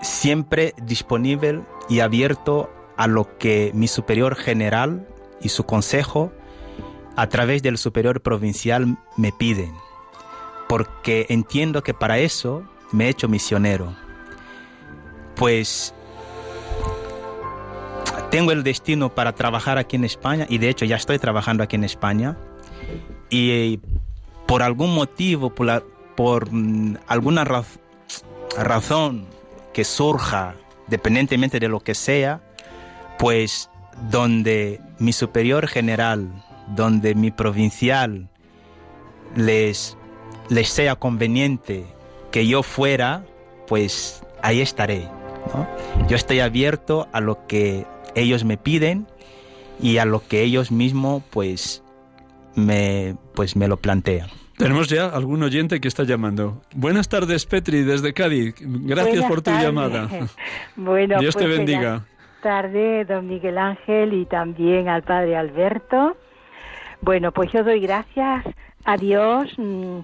siempre disponible y abierto a lo que mi superior general y su consejo a través del superior provincial me piden porque entiendo que para eso me he hecho misionero. Pues tengo el destino para trabajar aquí en España y de hecho ya estoy trabajando aquí en España y por algún motivo, por, mm, alguna razón que surja, dependientemente de lo que sea, pues donde mi superior general, donde mi provincial les les sea conveniente que yo fuera, pues ahí estaré. Yo estoy abierto a lo que ellos me piden y a lo que ellos mismos pues me, pues me lo plantean.
Tenemos ya algún oyente que está llamando. Buenas tardes, Petri, desde Cádiz. Gracias por tu llamada.
Bueno,
Dios te
pues,
bendiga.
Buenas tardes, don Miguel Ángel, y también al padre Alberto. Bueno, pues yo doy gracias a Dios mm,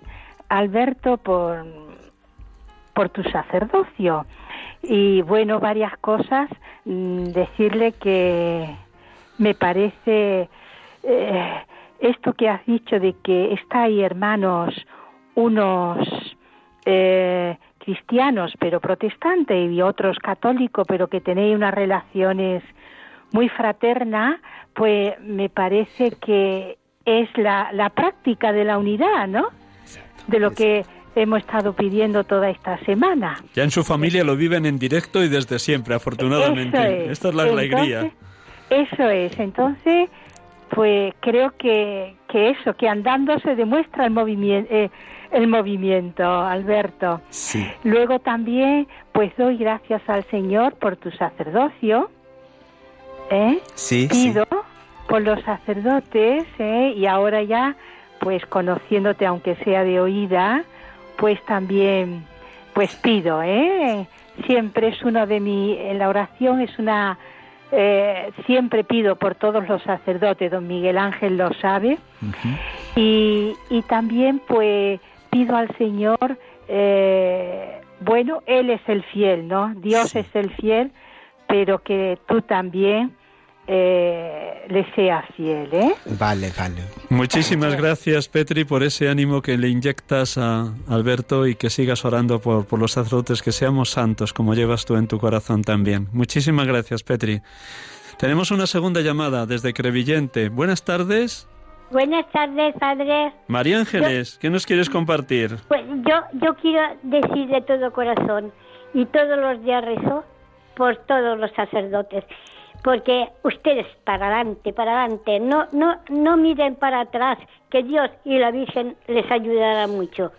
Alberto, por, por tu sacerdocio. Y bueno, varias cosas. Mm, decirle que me parece eh, esto que has dicho de que está ahí, hermanos, unos eh, cristianos pero protestantes y otros católicos, pero que tenéis unas relaciones muy fraternas, pues me parece que es la, la práctica de la unidad, ¿no? De lo que hemos estado pidiendo toda esta semana.
Ya en su familia lo viven en directo y desde siempre, afortunadamente. Esta es la alegría.
Eso es. Entonces, pues creo que, que eso, que andando se demuestra el movimiento. Eh, el movimiento, Alberto.
Sí.
Luego también, pues doy gracias al Señor por tu sacerdocio. ¿eh?
Sí,
Pido por los sacerdotes ¿eh? y ahora ya pues conociéndote aunque sea de oída, pues también pues pido, ¿eh? Siempre es uno de mi en la oración es una eh, siempre pido por todos los sacerdotes, don Miguel Ángel lo sabe, y, y, también pues pido al Señor, eh, bueno, Él es el fiel, ¿no? Dios es el fiel, pero que tú también eh, le sea fiel. ¿eh?
Vale, vale.
Muchísimas gracias, Petri, por ese ánimo que le inyectas a Alberto y que sigas orando por, por los sacerdotes, que seamos santos, como llevas tú en tu corazón también. Muchísimas gracias, Petri. Tenemos una segunda llamada desde Crevillente. Buenas tardes.
Buenas tardes, padre.
María Ángeles, ¿qué nos quieres compartir?
Pues yo, yo quiero decir de todo corazón y todos los días rezo por todos los sacerdotes porque ustedes para adelante, para adelante, no, no, no miren para atrás, que Dios y la Virgen les ayudará mucho.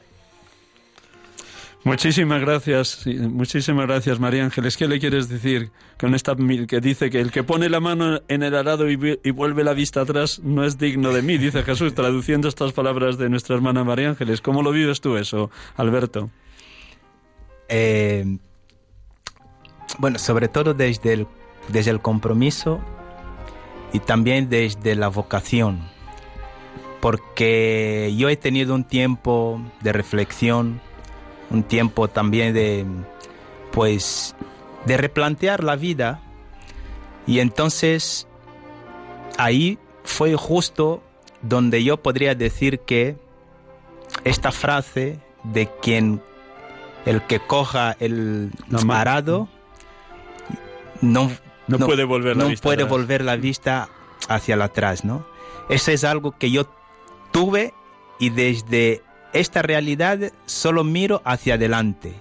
Muchísimas gracias, muchísimas gracias María Ángeles. ¿Qué le quieres decir con esta mi- que dice que el que pone la mano en el arado y, vi- y vuelve la vista atrás no es digno de mí? Dice Jesús, traduciendo estas palabras de nuestra hermana María Ángeles. ¿Cómo lo vives tú eso, Alberto?
Eh, bueno, sobre todo desde el, desde el compromiso y también desde la vocación, porque yo he tenido un tiempo de reflexión, un tiempo también de, pues, de replantear la vida. Y entonces ahí fue justo donde yo podría decir que esta frase de quien el que coja el arado no,
No puede volver la
no
vista
puede
atrás.
volver la vista hacia atrás, ¿no? Eso es algo que yo tuve y desde esta realidad solo miro hacia adelante.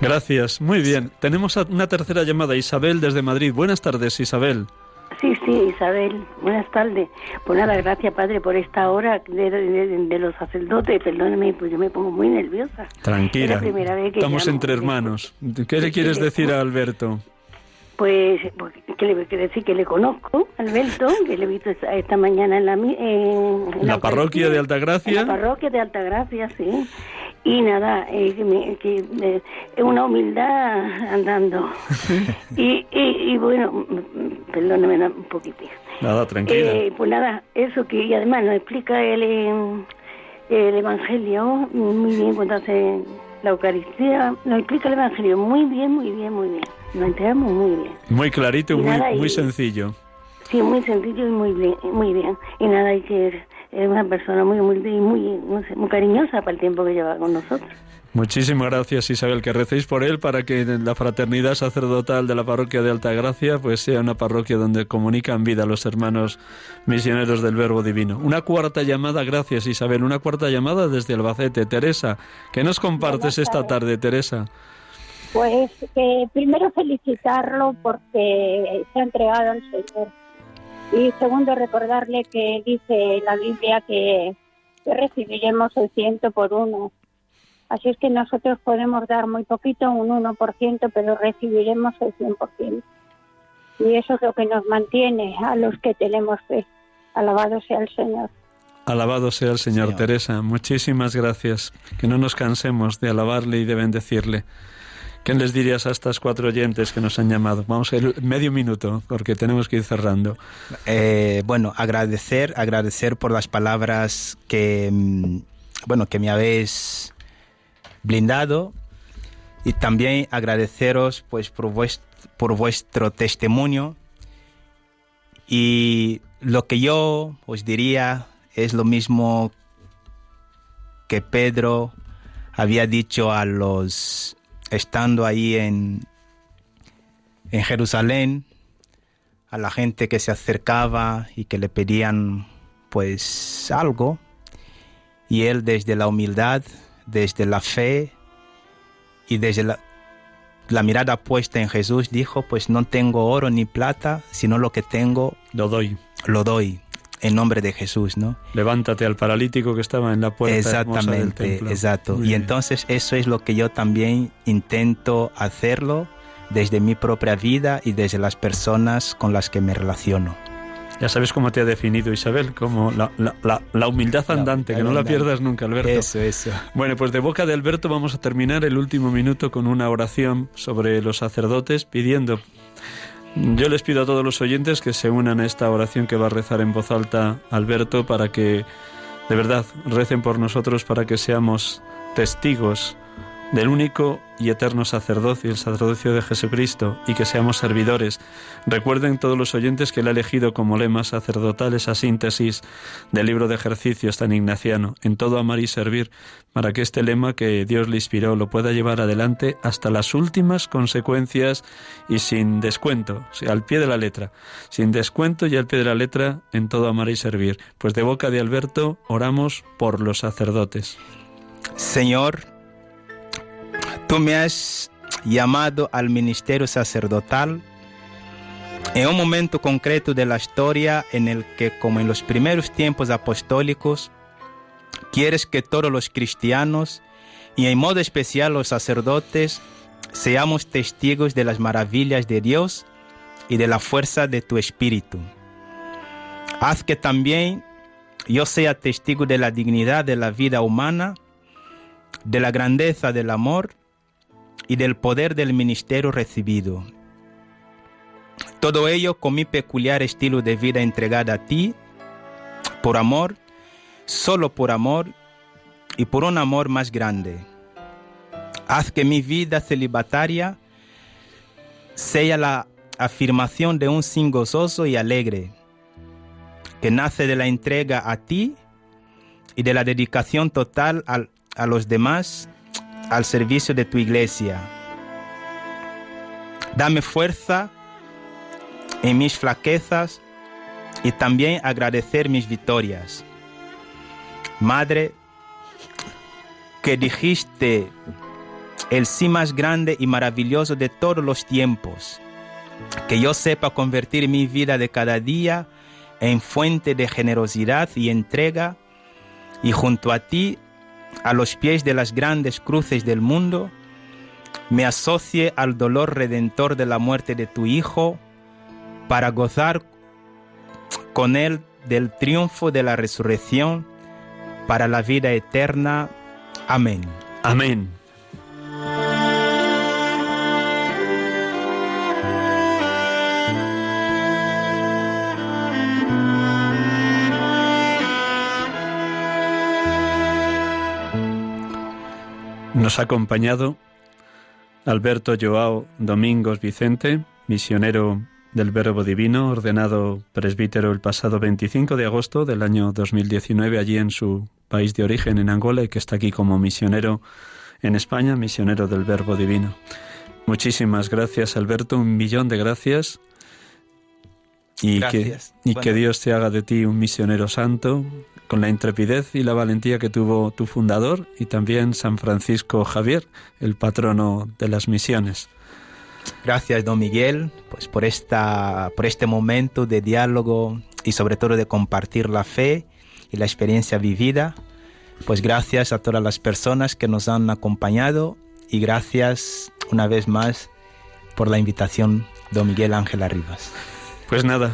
Gracias, muy bien. Tenemos una tercera llamada, Isabel desde Madrid. Buenas tardes, Isabel.
Sí, sí, Isabel, buenas tardes. Pues nada, gracias Padre por esta hora de, de- de los sacerdotes. Perdóneme, pues yo me pongo muy nerviosa. Es
Tranquila.
la primera vez que
Estamos
llamo.
entre hermanos. ¿Qué le quieres decir a Alberto?
Pues, pues, ¿qué le voy a decir? Que le conozco, Alberto, que le he visto esta, esta mañana en la, en, en
La parroquia de Altagracia.
En la parroquia de Altagracia, sí. Y nada, eh, que, que, eh, es una humildad andando. y, y, y bueno, perdóname un poquitín.
Nada, tranquila.
Eh, pues nada, eso que y además nos explica el, el Evangelio muy bien cuando hace la Eucaristía, nos explica el Evangelio muy bien, muy bien, muy bien. Nos enteramos muy bien.
Muy clarito y muy,
nada, y-
muy sencillo.
Sí, muy sencillo y muy bien, muy bien. Y nada, hay que es una persona muy humilde y muy, sé, muy cariñosa para el tiempo que lleva con nosotros.
Muchísimas gracias Isabel, que recéis por él para que la fraternidad sacerdotal de la parroquia de Altagracia pues sea una parroquia donde comunican vida los hermanos misioneros del Verbo Divino. Una cuarta llamada, gracias Isabel, una cuarta llamada desde Albacete. Teresa, ¿qué nos compartes esta tarde, Teresa?
Pues que primero felicitarlo porque se ha entregado al Señor. Y segundo, recordarle que dice la Biblia que, que recibiremos el ciento por uno. Así es que nosotros podemos dar muy poquito, un 1%, pero recibiremos el 100%. Y eso es lo que nos mantiene a los que tenemos fe. Alabado sea el Señor.
Alabado sea el Señor,
Señor.
Teresa. Muchísimas gracias. Que no nos cansemos de alabarle y de bendecirle. ¿Qué les dirías a estas cuatro oyentes que nos han llamado? Vamos a ir medio minuto porque tenemos que ir cerrando.
Eh, bueno, agradecer, agradecer por las palabras que, mm, bueno, que me habéis blindado y también agradeceros pues por vuestro, por vuestro testimonio y lo que yo os diría es lo mismo que Pedro había dicho a los estando ahí en en Jerusalén a la gente que se acercaba y que le pedían pues algo y él desde la humildad, desde la fe y desde la, la mirada puesta en Jesús dijo pues no tengo oro ni plata sino lo que tengo
Lo doy.
lo doy en nombre de Jesús, ¿no?
Levántate al paralítico que estaba en la puerta hermosa del
Exactamente,
templo.
exacto.
Muy
Y
bien.
entonces eso es lo que yo también intento hacerlo desde mi propia vida y desde las personas con las que me relaciono.
Ya sabes cómo te ha definido Isabel, como la, la- la- la humildad andante, que no la pierdas nunca, Alberto.
Eso, eso.
Bueno, pues de boca de Alberto vamos a terminar el último minuto con una oración sobre los sacerdotes pidiendo. Yo les pido a todos los oyentes que se unan a esta oración que va a rezar en voz alta Alberto para que de verdad recen por nosotros para que seamos testigos del único y eterno sacerdocio, el sacerdocio de Jesucristo, y que seamos servidores. Recuerden todos los oyentes que él ha elegido como lema sacerdotal esa síntesis del libro de ejercicios tan ignaciano, en todo amar y servir, para que este lema que Dios le inspiró lo pueda llevar adelante hasta las últimas consecuencias y sin descuento, al pie de la letra, sin descuento y al pie de la letra en todo amar y servir. Pues de boca de Alberto oramos por los sacerdotes.
Señor, tú me has llamado al ministerio sacerdotal En un momento concreto de la historia en el que, como en los primeros tiempos apostólicos, quieres que todos los cristianos, y en modo especial los sacerdotes, seamos testigos de las maravillas de Dios y de la fuerza de tu espíritu. Haz que también yo sea testigo de la dignidad de la vida humana, de la grandeza del amor y del poder del ministerio recibido. Todo ello con mi peculiar estilo de vida entregada a ti, por amor, solo por amor y por un amor más grande. Haz que mi vida celibataria sea la afirmación de un sin gozoso y alegre, que nace de la entrega a ti y de la dedicación total al- a los demás al servicio de tu iglesia. Dame fuerza en mis flaquezas y también agradecer mis victorias. Madre, que dijiste el sí más grande y maravilloso de todos los tiempos, que yo sepa convertir mi vida de cada día en fuente de generosidad y entrega, y junto a ti, a los pies de las grandes cruces del mundo, me asocie al dolor redentor de la muerte de tu Hijo, para gozar con Él del triunfo de la resurrección para la vida eterna. Amén.
Amén. Nos ha acompañado Alberto Joao Domingos Vicente, misionero del Verbo Divino, ordenado presbítero el pasado 25 de agosto del año 2019 allí en su país de origen, en Angola, y que está aquí como misionero en España, misionero del Verbo Divino. Muchísimas gracias, Alberto, un millón de gracias. Y,
Gracias.
Que, y
Bueno.
que Dios te haga de ti un misionero santo, con la intrepidez y la valentía que tuvo tu fundador y también San Francisco Javier, el patrono de las misiones.
Gracias, don Miguel, pues por, esta, por este momento de diálogo y sobre todo de compartir la fe y la experiencia vivida. Pues gracias a todas las personas que nos han acompañado y gracias una vez más por la invitación, don Miguel Ángel Arribas.
Pues nada,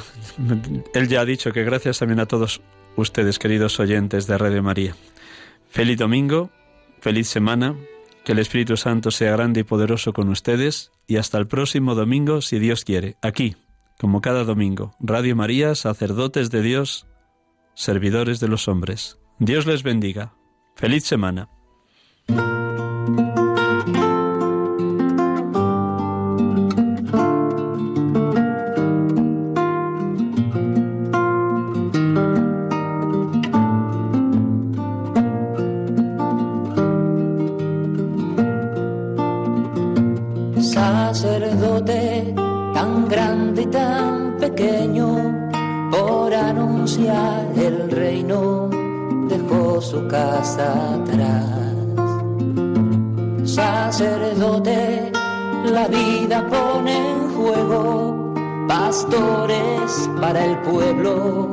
él ya ha dicho que gracias también a todos ustedes, queridos oyentes de Radio María. Feliz domingo, feliz semana, que el Espíritu Santo sea grande y poderoso con ustedes y hasta el próximo domingo, si Dios quiere, aquí, como cada domingo, Radio María, sacerdotes de Dios, servidores de los hombres. Dios les bendiga. Feliz semana.
Grande y tan pequeño por anunciar el reino dejó su casa atrás. Sacerdote, la vida pone en juego pastores para el pueblo,